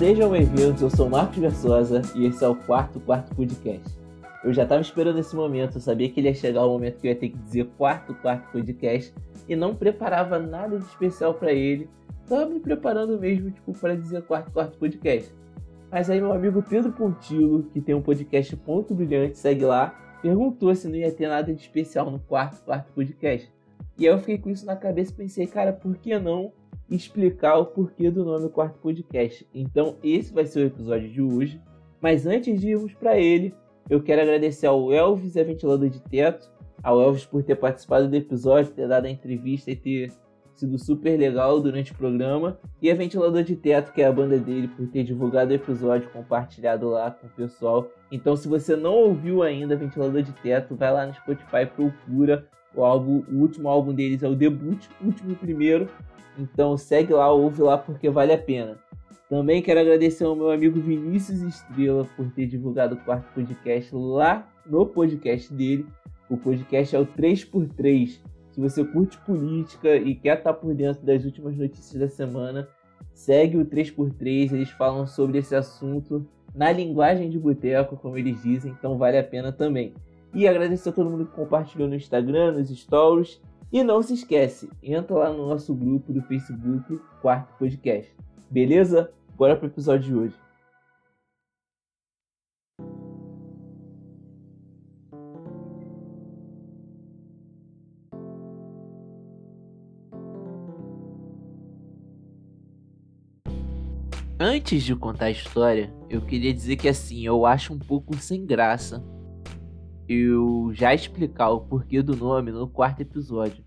Sejam bem-vindos, eu sou Marcos Versosa e esse é o quarto quarto podcast. Eu já estava esperando esse momento, eu sabia que ele ia chegar o momento que eu ia ter que dizer quarto quarto podcast e não preparava nada de especial para ele. Tava me preparando mesmo, tipo, para dizer quarto quarto podcast. Mas aí meu amigo Pedro Pontilo, que tem um podcast Ponto Brilhante, segue lá, perguntou se não ia ter nada de especial no quarto quarto podcast. E aí eu fiquei com isso na cabeça e pensei, cara, por que não explicar o porquê do nome Quarto Podcast. Então, esse vai ser o episódio de hoje. Mas antes de irmos para ele, eu quero agradecer ao Elvis, a ventilador de teto, ao Elvis por ter participado do episódio, ter dado a entrevista e ter sido super legal durante o programa. E a Ventilador de Teto, que é a banda dele, por ter divulgado o episódio, compartilhado lá com o pessoal. Então, se você não ouviu ainda Ventilador de Teto, vai lá no Spotify, procura. O, álbum, o último álbum deles é o debut, último primeiro, então segue lá, ouve lá porque vale a pena. Também quero agradecer ao meu amigo Vinícius Estrela por ter divulgado o quarto podcast lá no podcast dele. O podcast é o 3x3. Se você curte política e quer estar por dentro das últimas notícias da semana, segue o 3x3. Eles falam sobre esse assunto na linguagem de boteco, como eles dizem, então vale a pena também. E agradecer a todo mundo que compartilhou no Instagram, nos stories e não se esquece, entra lá no nosso grupo do Facebook, Quarto Podcast. Beleza? Bora pro episódio de hoje. Antes de contar a história, eu queria dizer que assim, eu acho um pouco sem graça eu já explicar o porquê do nome no quarto episódio.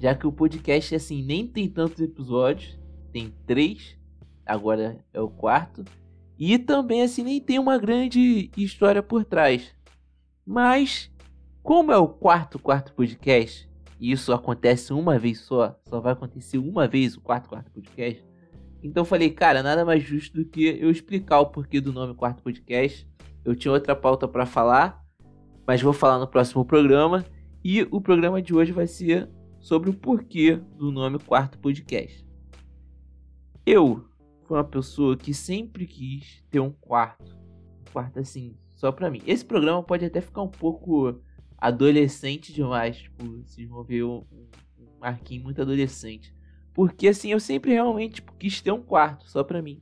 Já que o podcast, assim, nem tem tantos episódios, tem três, agora é o quarto. E também, assim, nem tem uma grande história por trás. Mas, como é o quarto, quarto podcast, e isso acontece uma vez só, só vai acontecer uma vez o quarto, quarto podcast. Então eu falei, cara, nada mais justo do que eu explicar o porquê do nome quarto podcast. Eu tinha outra pauta para falar, mas vou falar no próximo programa. E o programa de hoje vai ser sobre o porquê do nome Quarto Podcast. Eu fui uma pessoa que sempre quis ter um quarto, um quarto assim, só pra mim. Esse programa pode até ficar um pouco adolescente demais, tipo, vocês vão ver um, um marquinho muito adolescente. Porque assim, eu sempre realmente tipo, quis ter um quarto só pra mim.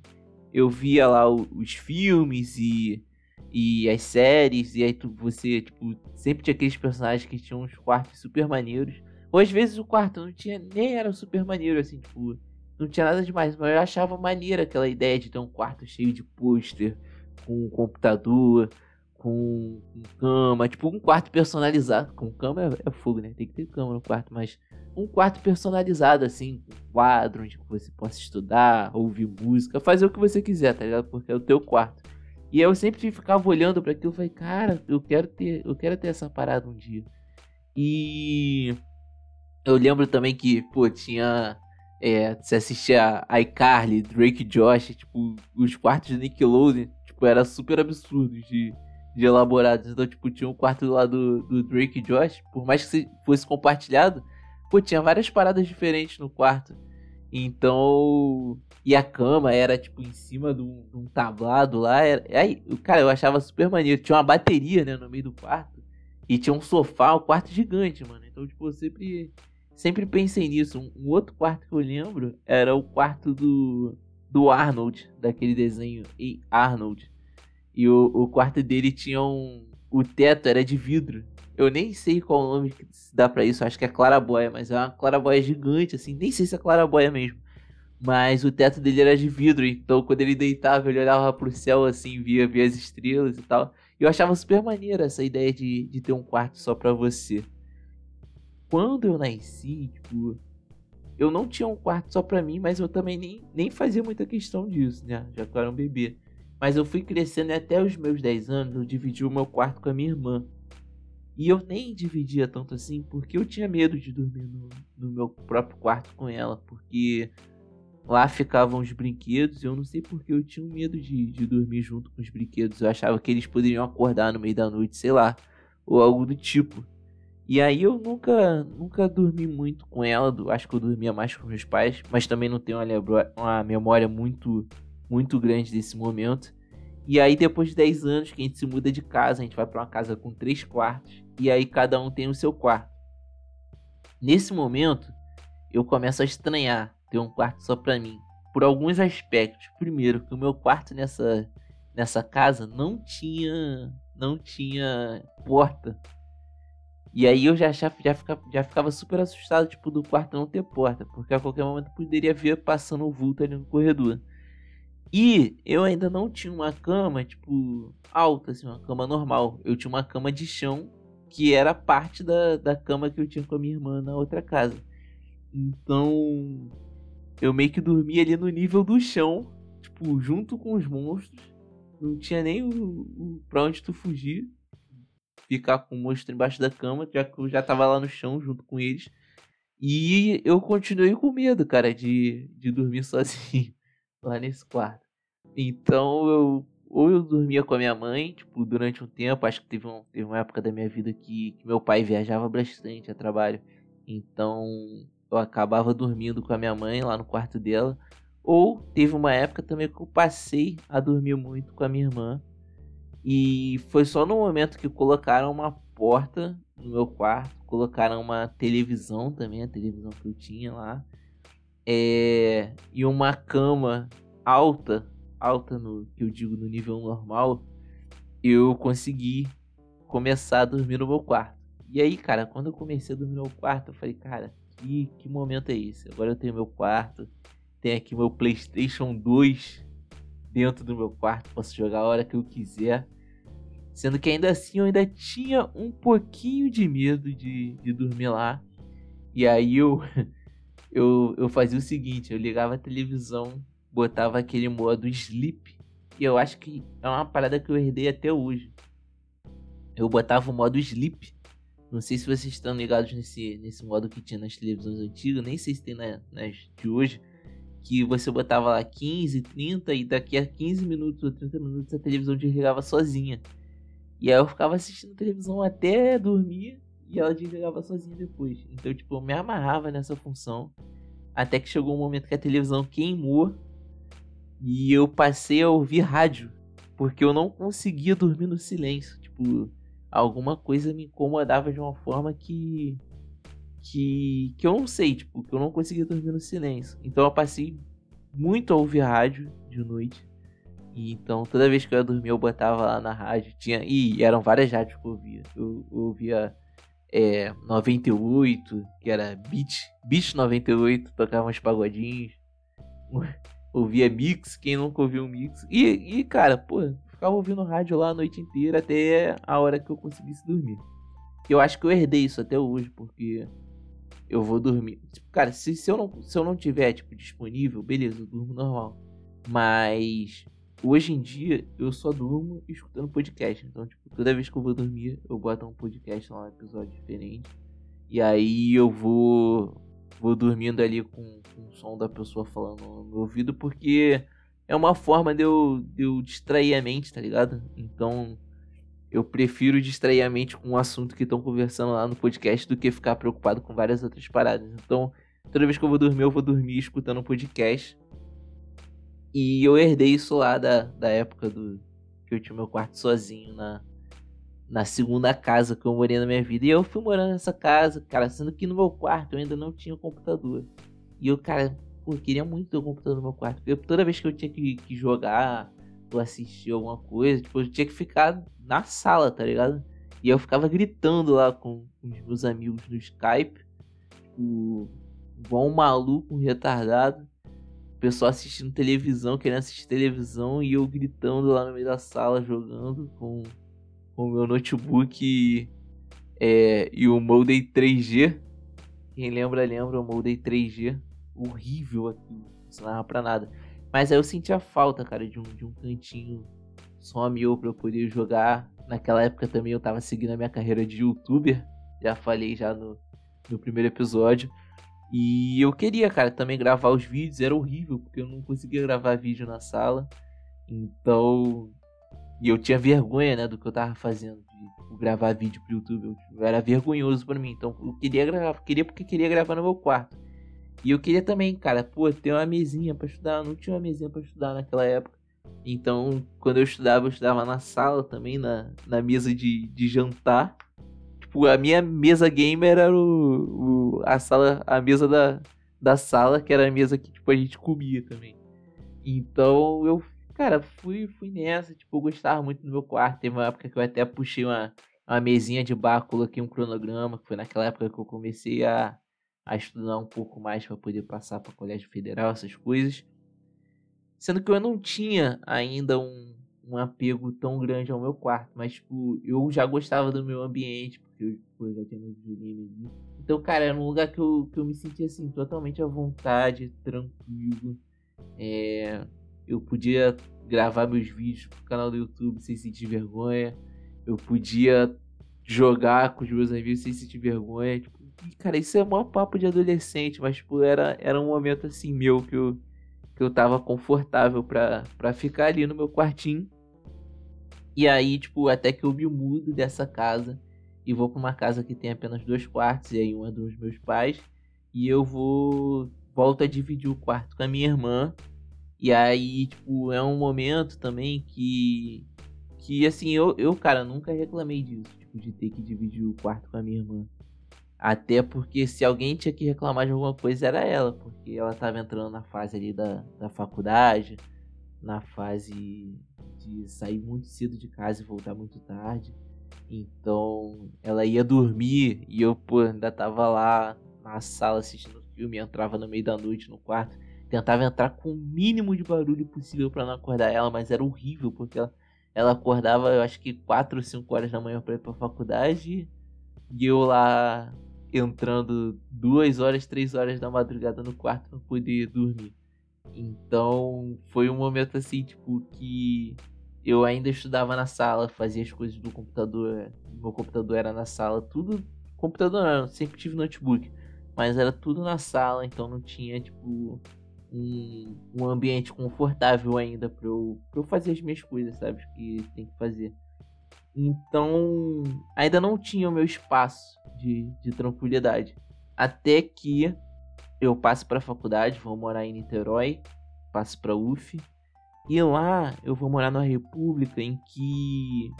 Eu via lá os filmes e e as séries, e aí tu, você, tipo, sempre tinha aqueles personagens que tinham uns quartos super maneiros. Ou às vezes o quarto não tinha, nem era super maneiro, assim, tipo, não tinha nada demais, mas eu achava maneira aquela ideia de ter um quarto cheio de pôster, com um computador, com, com, cama, tipo um quarto personalizado. Com cama é, é, fogo, né? Tem que ter cama no quarto, mas um quarto personalizado, assim, um quadro onde você possa estudar, ouvir música, fazer o que você quiser, tá ligado? Porque é o teu quarto. E eu sempre ficava olhando para aquilo e falei, cara, eu quero ter, eu quero ter essa parada um dia. E eu lembro também que, pô, tinha é, você assistia a iCarly, Drake Josh, tipo, os quartos de Nickelodeon, tipo, era super absurdo de, de elaborados. Então, tipo, tinha um quarto lá do, do Drake Josh, por mais que fosse compartilhado, pô, tinha várias paradas diferentes no quarto. Então, e a cama era, tipo, em cima de um, de um tablado lá. Era... Aí, cara, eu achava super maneiro. Tinha uma bateria, né, no meio do quarto. E tinha um sofá, um quarto gigante, mano. Então, tipo, eu sempre, sempre pensei nisso. Um, um outro quarto que eu lembro era o quarto do, do Arnold, daquele desenho e Arnold. E o, o quarto dele tinha um. O teto era de vidro. Eu nem sei qual nome que dá para isso. Acho que é clarabóia, mas é uma clarabóia gigante, assim. Nem sei se é clarabóia mesmo. Mas o teto dele era de vidro, então quando ele deitava, ele olhava pro céu assim, via, via as estrelas e tal. E eu achava super maneiro essa ideia de, de ter um quarto só pra você. Quando eu nasci, tipo, eu não tinha um quarto só pra mim, mas eu também nem, nem fazia muita questão disso, né? Já que eu era um bebê. Mas eu fui crescendo e até os meus 10 anos eu dividi o meu quarto com a minha irmã. E eu nem dividia tanto assim porque eu tinha medo de dormir no, no meu próprio quarto com ela. Porque Lá ficavam os brinquedos. Eu não sei porque eu tinha medo de, de dormir junto com os brinquedos. Eu achava que eles poderiam acordar no meio da noite, sei lá, ou algo do tipo. E aí eu nunca, nunca dormi muito com ela. Acho que eu dormia mais com meus pais, mas também não tenho uma, uma memória muito, muito grande desse momento. E aí, depois de 10 anos que a gente se muda de casa, a gente vai para uma casa com três quartos. E aí, cada um tem o seu quarto. Nesse momento, eu começo a estranhar ter um quarto só para mim. Por alguns aspectos. Primeiro, que o meu quarto nessa, nessa casa não tinha não tinha porta. E aí eu já, já, já, ficava, já ficava super assustado, tipo, do quarto não ter porta. Porque a qualquer momento poderia ver passando o vulto ali no corredor. E eu ainda não tinha uma cama, tipo, alta, assim, uma cama normal. Eu tinha uma cama de chão, que era parte da, da cama que eu tinha com a minha irmã na outra casa. Então, eu meio que dormia ali no nível do chão, tipo, junto com os monstros. Não tinha nem o, o pra onde tu fugir. Ficar com o monstro embaixo da cama, já que eu já tava lá no chão junto com eles. E eu continuei com medo, cara, de, de dormir sozinho lá nesse quarto. Então eu ou eu dormia com a minha mãe, tipo, durante um tempo, acho que teve, um, teve uma época da minha vida que, que meu pai viajava bastante a trabalho. Então eu acabava dormindo com a minha mãe lá no quarto dela. Ou teve uma época também que eu passei a dormir muito com a minha irmã. E foi só no momento que colocaram uma porta no meu quarto, colocaram uma televisão também, a televisão que eu tinha lá, é, e uma cama alta, alta no que eu digo no nível normal, eu consegui começar a dormir no meu quarto. E aí, cara, quando eu comecei a dormir no meu quarto, eu falei, cara, que, que momento é esse? Agora eu tenho meu quarto, tenho aqui meu PlayStation 2 dentro do meu quarto, posso jogar a hora que eu quiser. Sendo que ainda assim eu ainda tinha um pouquinho de medo de, de dormir lá. E aí eu, eu, eu fazia o seguinte, eu ligava a televisão, botava aquele modo sleep, e eu acho que é uma parada que eu herdei até hoje. Eu botava o modo sleep não sei se vocês estão ligados nesse, nesse modo que tinha nas televisões antigas, nem sei se tem na, nas de hoje, que você botava lá 15, 30 e daqui a 15 minutos ou 30 minutos a televisão desligava sozinha. E aí eu ficava assistindo televisão até dormir e ela desligava sozinha depois. Então, tipo, eu me amarrava nessa função até que chegou um momento que a televisão queimou e eu passei a ouvir rádio, porque eu não conseguia dormir no silêncio, tipo, alguma coisa me incomodava de uma forma que que que eu não sei, tipo, que eu não conseguia dormir no silêncio. Então eu passei muito a ouvir rádio de noite. E então toda vez que eu ia dormir eu botava lá na rádio, tinha e eram várias rádios que eu ouvia. Eu, eu ouvia é, 98, que era Beat, Beat 98, tocava uns pagodinhos. Ouvia Mix, quem nunca ouviu um Mix. E, e cara, pô, ficava ouvindo rádio lá a noite inteira até a hora que eu conseguisse dormir. Eu acho que eu herdei isso até hoje, porque eu vou dormir. Tipo, cara, se, se, eu não, se eu não tiver, tipo, disponível, beleza, eu durmo normal. Mas hoje em dia eu só durmo escutando podcast. Então, tipo, toda vez que eu vou dormir, eu boto um podcast lá, um episódio diferente. E aí eu vou vou dormindo ali com, com o som da pessoa falando no meu ouvido, porque é uma forma de eu, de eu distrair a mente, tá ligado? Então, eu prefiro distrair a mente com um assunto que estão conversando lá no podcast do que ficar preocupado com várias outras paradas. Então, toda vez que eu vou dormir, eu vou dormir escutando um podcast. E eu herdei isso lá da, da época do que eu tinha meu quarto sozinho na, na segunda casa que eu morei na minha vida. E eu fui morando nessa casa, cara, sendo que no meu quarto eu ainda não tinha computador. E eu, cara, Pô, eu queria muito ter um computador no meu quarto. Porque toda vez que eu tinha que, que jogar ou assistir alguma coisa, tipo, eu tinha que ficar na sala, tá ligado? E eu ficava gritando lá com, os meus amigos no Skype. Tipo, igual um maluco, um retardado. O pessoal assistindo televisão, querendo assistir televisão. E eu gritando lá no meio da sala, jogando com o meu notebook é, e o Modem 3G. Quem lembra, lembra o Modem 3G horrível aqui, não funcionava pra nada. Mas aí eu sentia falta, cara, de um, de um cantinho só meu pra eu poder jogar. Naquela época também eu tava seguindo a minha carreira de youtuber, já falei já no, no primeiro episódio. E eu queria, cara, também gravar os vídeos, era horrível, porque eu não conseguia gravar vídeo na sala. Então. E eu tinha vergonha, né, do que eu tava fazendo, de tipo, gravar vídeo pro YouTube. Eu, era vergonhoso para mim. Então eu queria gravar, queria porque queria gravar no meu quarto. E eu queria também, cara, pô, ter uma mesinha para estudar. não tinha uma mesinha para estudar naquela época. Então, quando eu estudava, eu estudava na sala também, na, na mesa de, de jantar. Tipo, a minha mesa gamer era o, o, a sala, a mesa da, da sala, que era a mesa que tipo, a gente comia também. Então eu, cara, fui, fui nessa, tipo, gostava muito do meu quarto. Teve uma época que eu até puxei uma, uma mesinha de bar, coloquei um cronograma, que foi naquela época que eu comecei a, a estudar um pouco mais para poder passar para colégio federal, essas coisas. Sendo que eu não tinha ainda um, um apego tão grande ao meu quarto, mas tipo, eu já gostava do meu ambiente, porque eu, tipo, eu já tinha meus videogames ali. Então, cara, era um lugar que eu, que eu me sentia assim, totalmente à vontade, tranquilo. É, eu podia gravar meus vídeos pro canal do YouTube sem sentir vergonha. Eu podia jogar com os meus amigos sem sentir vergonha. Tipo, e, cara, isso é o maior papo de adolescente, mas tipo, era, era um momento assim meu que eu, que eu tava confortável pra, ficar ali no meu quartinho. E aí, tipo, até que eu me mudo dessa casa e vou pra uma casa que tem apenas dois quartos, e aí um é dos meus pais. E eu vou. Volto a dividir o quarto com a minha irmã. E aí, tipo, é um momento também que. Que assim, eu, eu cara, nunca reclamei disso, tipo, de ter que dividir o quarto com a minha irmã. Até porque se alguém tinha que reclamar de alguma coisa era ela, porque ela estava entrando na fase ali da, da faculdade, na fase de sair muito cedo de casa e voltar muito tarde. Então ela ia dormir e eu, pô, ainda tava lá na sala assistindo filme, entrava no meio da noite no quarto, tentava entrar com o mínimo de barulho possível para não acordar ela, mas era horrível porque ela, ela acordava, eu acho que 4 ou 5 horas da manhã para ir pra faculdade e eu lá entrando duas horas, três horas da madrugada no quarto pra poder dormir. Então foi um momento assim, tipo, que eu ainda estudava na sala, fazia as coisas do computador. Meu computador era na sala, tudo. Computador não, sempre tive notebook. Mas era tudo na sala, então não tinha, tipo, um, um ambiente confortável ainda pra eu, eu fazer as minhas coisas, sabe? Que tem que fazer. Então, ainda não tinha o meu espaço de, de tranquilidade. Até que eu passe para a faculdade, vou morar em Niterói, passo para UF. E lá eu vou morar numa república em que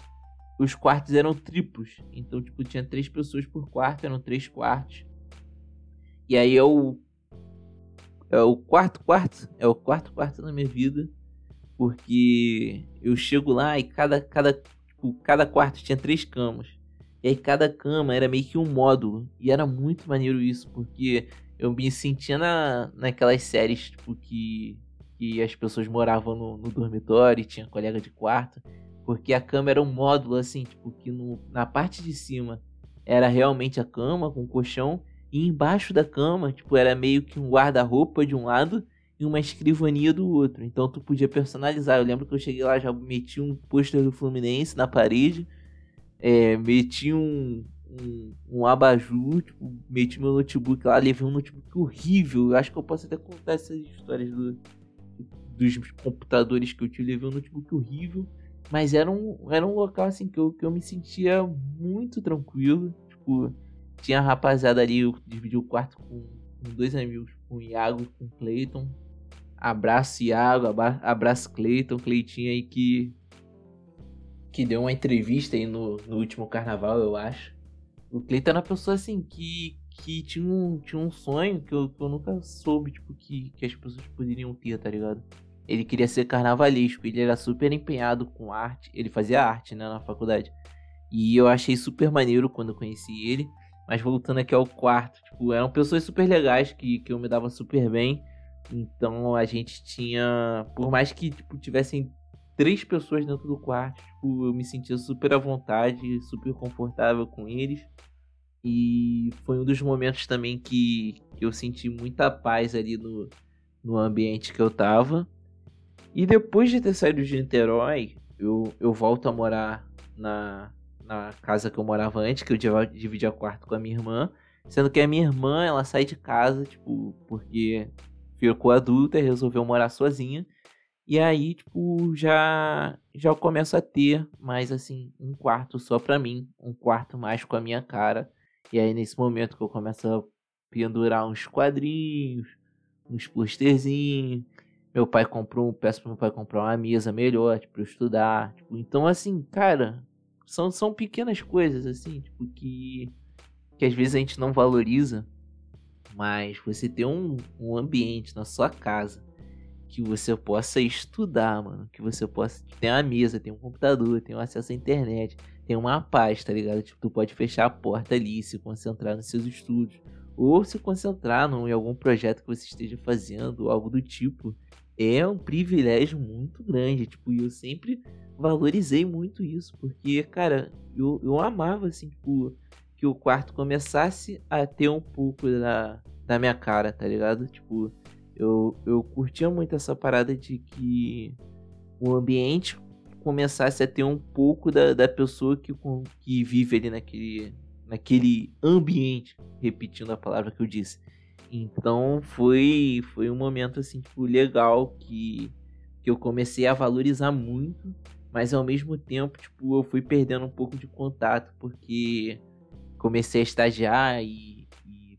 os quartos eram triplos. Então, tipo, tinha três pessoas por quarto, eram três quartos. E aí o. É o quarto quarto. É o quarto quarto na minha vida. Porque eu chego lá e cada, cada tipo, cada quarto tinha três camas. E aí cada cama era meio que um módulo. E era muito maneiro isso, porque eu me sentia na, naquelas séries, tipo, que, que as pessoas moravam no, no dormitório e tinha colega de quarto. Porque a cama era um módulo, assim, tipo, que no, na parte de cima era realmente a cama com colchão. E embaixo da cama, tipo, era meio que um guarda-roupa de um lado e uma escrivania do outro. Então tu podia personalizar. Eu lembro que eu cheguei lá, já meti um pôster do Fluminense na parede, é, meti um, um, um abajur, tipo, meti meu notebook lá, levei um notebook horrível. Eu acho que eu posso até contar essas histórias do, dos computadores que eu tive. Levei um notebook horrível. Mas era um, era um local assim que eu, que eu me sentia muito tranquilo. Tipo, tinha a rapaziada ali, eu dividi o quarto com, com dois amigos, com o Iago e com o Clayton. Abraço, Iago. Abraço, Cleiton. Cleitinho aí que. Que deu uma entrevista aí no, no último carnaval, eu acho. O Cleiton era uma pessoa assim que. Que tinha um, tinha um sonho que eu, que eu nunca soube, tipo, que, que as pessoas poderiam ter, tá ligado? Ele queria ser carnavalesco, ele era super empenhado com arte. Ele fazia arte, né, na faculdade. E eu achei super maneiro quando eu conheci ele. Mas voltando aqui ao quarto, tipo, eram pessoas super legais que, que eu me dava super bem. Então a gente tinha. Por mais que tipo, tivessem três pessoas dentro do quarto, tipo, eu me sentia super à vontade, super confortável com eles. E foi um dos momentos também que, que eu senti muita paz ali no, no ambiente que eu tava. E depois de ter saído de Niterói, eu, eu volto a morar na, na casa que eu morava antes, que eu dividia quarto com a minha irmã. Sendo que a minha irmã, ela sai de casa, tipo, porque ficou adulta e resolveu morar sozinha. E aí, tipo, já já começo a ter mais assim um quarto só para mim, um quarto mais com a minha cara. E aí nesse momento que eu começo a pendurar uns quadrinhos, uns posterzinhos. Meu pai comprou, peço pro meu pai comprar uma mesa melhor, tipo, pra eu estudar. Tipo, então, assim, cara, são, são pequenas coisas, assim, tipo, que, que às vezes a gente não valoriza. Mas você ter um, um ambiente na sua casa que você possa estudar, mano. Que você possa. Tem uma mesa, tem um computador, tem um acesso à internet, tem uma paz, tá ligado? Tipo, tu pode fechar a porta ali e se concentrar nos seus estudos. Ou se concentrar no, em algum projeto que você esteja fazendo, algo do tipo. É um privilégio muito grande. Tipo, eu sempre valorizei muito isso. Porque, cara, eu, eu amava, assim, tipo, que o quarto começasse a ter um pouco da, da minha cara, tá ligado? Tipo, eu, eu curtia muito essa parada de que o ambiente começasse a ter um pouco da, da pessoa que, que vive ali naquele, naquele ambiente, repetindo a palavra que eu disse. Então foi, foi um momento assim, tipo, legal que, que eu comecei a valorizar muito, mas ao mesmo tempo, tipo, eu fui perdendo um pouco de contato, porque comecei a estagiar e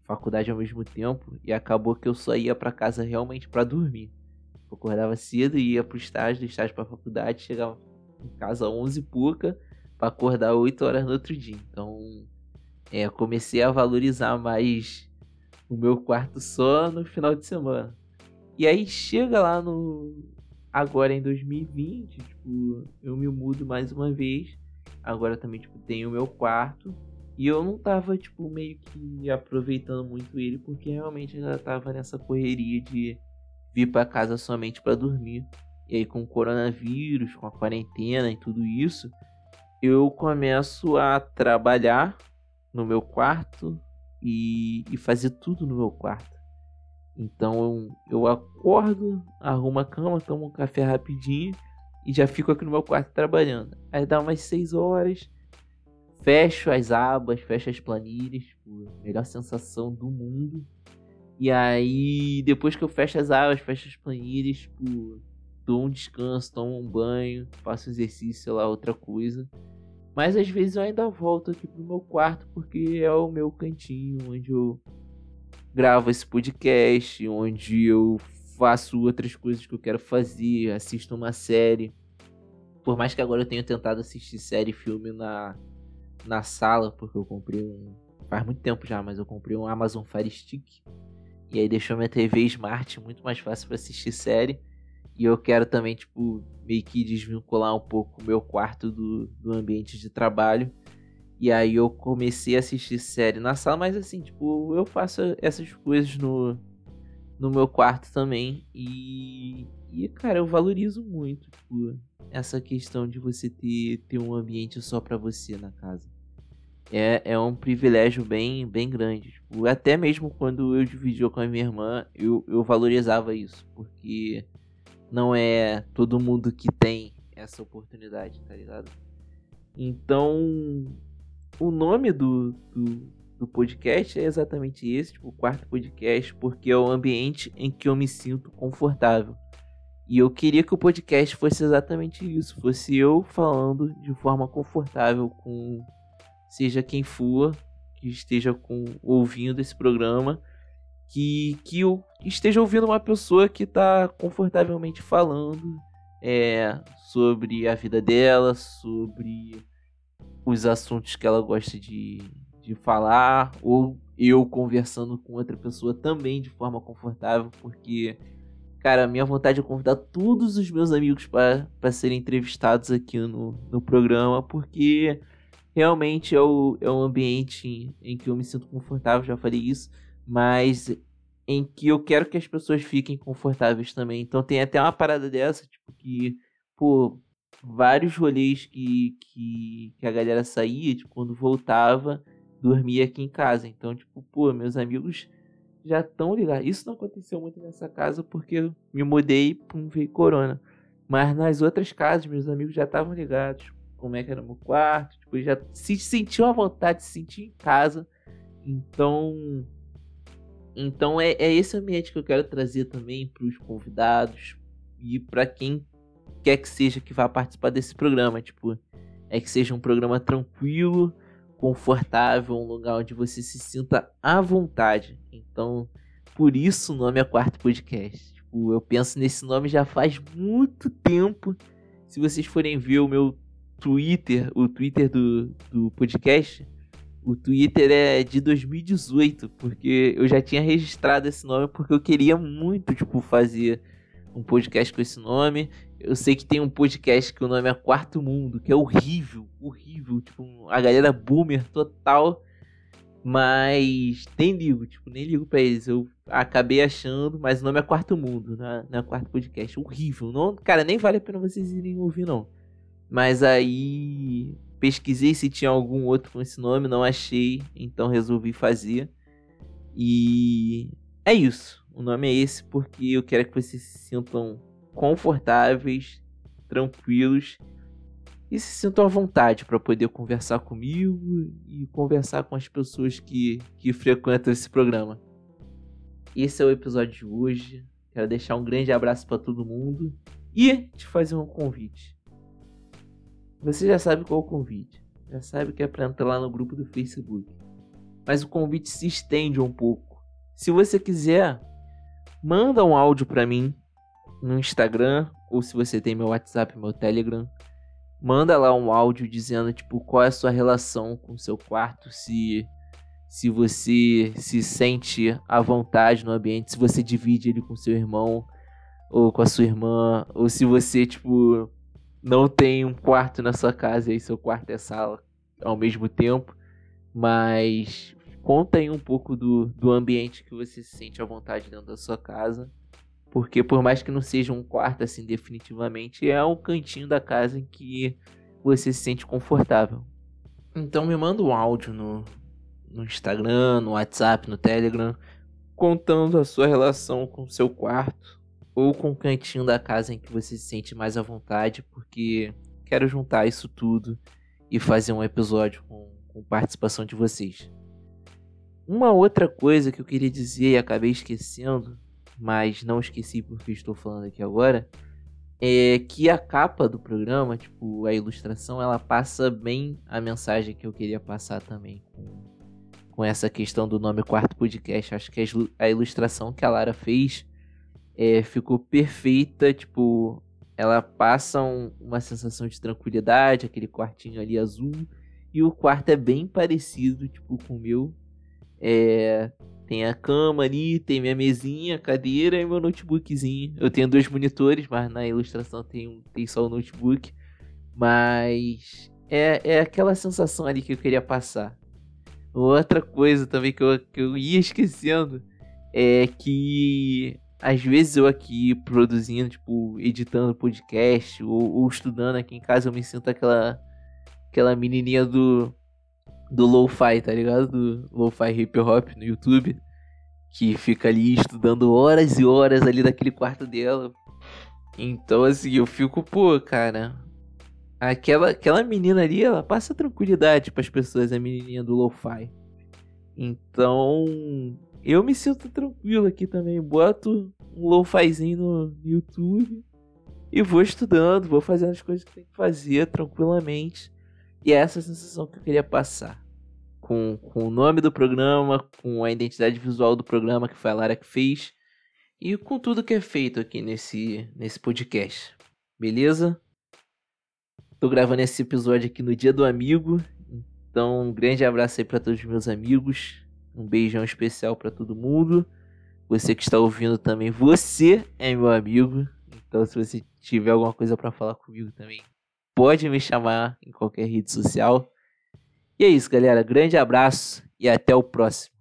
faculdade ao mesmo tempo e acabou que eu só ia para casa realmente para dormir. Eu acordava cedo e ia pro estágio, do estágio pra faculdade, chegava em casa às 11 e pouca para acordar 8 horas no outro dia. Então, é, comecei a valorizar mais o meu quarto só no final de semana. E aí chega lá no agora em 2020, tipo, eu me mudo mais uma vez. Agora também tipo tenho o meu quarto e eu não tava, tipo, meio que aproveitando muito ele, porque realmente ainda tava nessa correria de vir para casa somente para dormir. E aí, com o coronavírus, com a quarentena e tudo isso, eu começo a trabalhar no meu quarto e, e fazer tudo no meu quarto. Então eu acordo, arrumo a cama, tomo um café rapidinho e já fico aqui no meu quarto trabalhando. Aí dá umas 6 horas, fecho as abas, fecho as planilhas, tipo, melhor sensação do mundo. E aí, depois que eu fecho as abas, fecho as planilhas, tipo, dou um descanso, tomo um banho, faço exercício, sei lá, outra coisa. Mas às vezes eu ainda volto aqui pro meu quarto porque é o meu cantinho onde eu gravo esse podcast, onde eu faço outras coisas que eu quero fazer, assisto uma série. Por mais que agora eu tenha tentado assistir série e filme na na sala, porque eu comprei um. Faz muito tempo já, mas eu comprei um Amazon Fire Stick. E aí deixou minha TV Smart muito mais fácil para assistir série. E eu quero também, tipo, meio que desvincular um pouco o meu quarto do, do ambiente de trabalho. E aí eu comecei a assistir série na sala, mas assim, tipo, eu faço essas coisas no, no meu quarto também. E, e, cara, eu valorizo muito, tipo, essa questão de você ter, ter um ambiente só para você na casa é, é um privilégio bem, bem grande. Tipo, até mesmo quando eu dividia com a minha irmã, eu, eu valorizava isso, porque não é todo mundo que tem essa oportunidade, tá ligado? Então, o nome do, do, do podcast é exatamente esse, tipo, o quarto podcast, porque é o ambiente em que eu me sinto confortável. E eu queria que o podcast fosse exatamente isso, fosse eu falando de forma confortável com seja quem for que esteja com, ouvindo esse programa, que, que eu esteja ouvindo uma pessoa que está confortavelmente falando é, sobre a vida dela, sobre os assuntos que ela gosta de, de falar, ou eu conversando com outra pessoa também de forma confortável, porque, cara, minha vontade é convidar todos os meus amigos para serem entrevistados aqui no, no programa, porque realmente é, o, é um ambiente em que eu me sinto confortável, já falei isso, mas em que eu quero que as pessoas fiquem confortáveis também. Então tem até uma parada dessa, tipo, que, pô, vários rolês que, que, que a galera saía, tipo, quando voltava, dormia aqui em casa. Então, tipo, pô, meus amigos já estão ligados. Isso não aconteceu muito nessa casa porque eu me mudei e pum, veio corona. Mas nas outras casas, meus amigos já estavam ligados como é que era o meu quarto, tipo, já se sentiu à vontade, se sentir em casa. Então, então é, é esse ambiente que eu quero trazer também para os convidados e para quem quer que seja que vá participar desse programa, tipo, é que seja um programa tranquilo, confortável, um lugar onde você se sinta à vontade. Então, por isso o nome é Quarto Podcast. Tipo, eu penso nesse nome já faz muito tempo. Se vocês forem ver o meu Twitter, o Twitter do, do podcast, o Twitter é de 2018, porque eu já tinha registrado esse nome porque eu queria muito, tipo, fazer um podcast com esse nome. Eu sei que tem um podcast que o nome é Quarto Mundo, que é horrível, horrível, tipo, a galera boomer total. Mas nem ligo, tipo, nem ligo pra eles. Eu acabei achando, mas o nome é Quarto Mundo, né? Não é Quarto Podcast. Horrível. Não, cara, nem vale a pena vocês irem ouvir, não. Mas aí pesquisei se tinha algum outro com esse nome, não achei, então resolvi fazer. E é isso. O nome é esse porque eu quero que vocês se sintam confortáveis, tranquilos e se sintam à vontade para poder conversar comigo e conversar com as pessoas que, que frequentam esse programa. Esse é o episódio de hoje. Quero deixar um grande abraço para todo mundo e te fazer um convite. Você já sabe qual o convite. Já sabe que é para entrar lá no grupo do Facebook. Mas o convite se estende um pouco. Se você quiser, manda um áudio para mim no Instagram ou se você tem meu WhatsApp, meu Telegram, manda lá um áudio dizendo tipo qual é a sua relação com o seu quarto, se se você se sente à vontade no ambiente, se você divide ele com seu irmão ou com a sua irmã, ou se você tipo não tem um quarto na sua casa e aí seu quarto é sala ao mesmo tempo. Mas conta aí um pouco do, do ambiente que você se sente à vontade dentro da sua casa. Porque por mais que não seja um quarto assim definitivamente, é um cantinho da casa em que você se sente confortável. Então me manda um áudio no, no Instagram, no WhatsApp, no Telegram, contando a sua relação com o seu quarto ou com o cantinho da casa em que você se sente mais à vontade, porque quero juntar isso tudo e fazer um episódio com, com participação de vocês. Uma outra coisa que eu queria dizer e acabei esquecendo, mas não esqueci porque estou falando aqui agora, é que a capa do programa, tipo, a ilustração, ela passa bem a mensagem que eu queria passar também com, com essa questão do nome Quarto Podcast. Acho que a ilustração que a Lara fez é, ficou perfeita, tipo, ela passa um, uma sensação de tranquilidade, aquele quartinho ali azul, e o quarto é bem parecido, tipo, com o meu. É, tem a cama ali, tem minha mesinha, cadeira e meu notebookzinho. Eu tenho dois monitores, mas na ilustração tem, tem só o notebook. Mas é, é aquela sensação ali que eu queria passar. Outra coisa também que eu, que eu ia esquecendo é que às vezes eu aqui produzindo, tipo, editando podcast ou, ou, estudando aqui em casa, eu me sinto aquela aquela menininha do do lo-fi, tá ligado? Do lo-fi hip hop no YouTube, que fica ali estudando horas e horas ali daquele quarto dela. Então, assim, eu fico, pô, cara, aquela aquela menina ali, ela passa tranquilidade para as pessoas, a menininha do lo-fi. Então, eu me sinto tranquilo aqui também. Boto um lo-fizinho no YouTube e vou estudando, vou fazendo as coisas que tem que fazer tranquilamente. E é essa sensação que eu queria passar. Com, com o nome do programa, com a identidade visual do programa que foi a Lara que fez. E com tudo que é feito aqui nesse, nesse podcast. Beleza? Tô gravando esse episódio aqui no dia do amigo. Então, um grande abraço aí para todos os meus amigos. Um beijão especial para todo mundo. Você que está ouvindo também, você é meu amigo. Então, se você tiver alguma coisa para falar comigo também, pode me chamar em qualquer rede social. E é isso, galera. Grande abraço e até o próximo.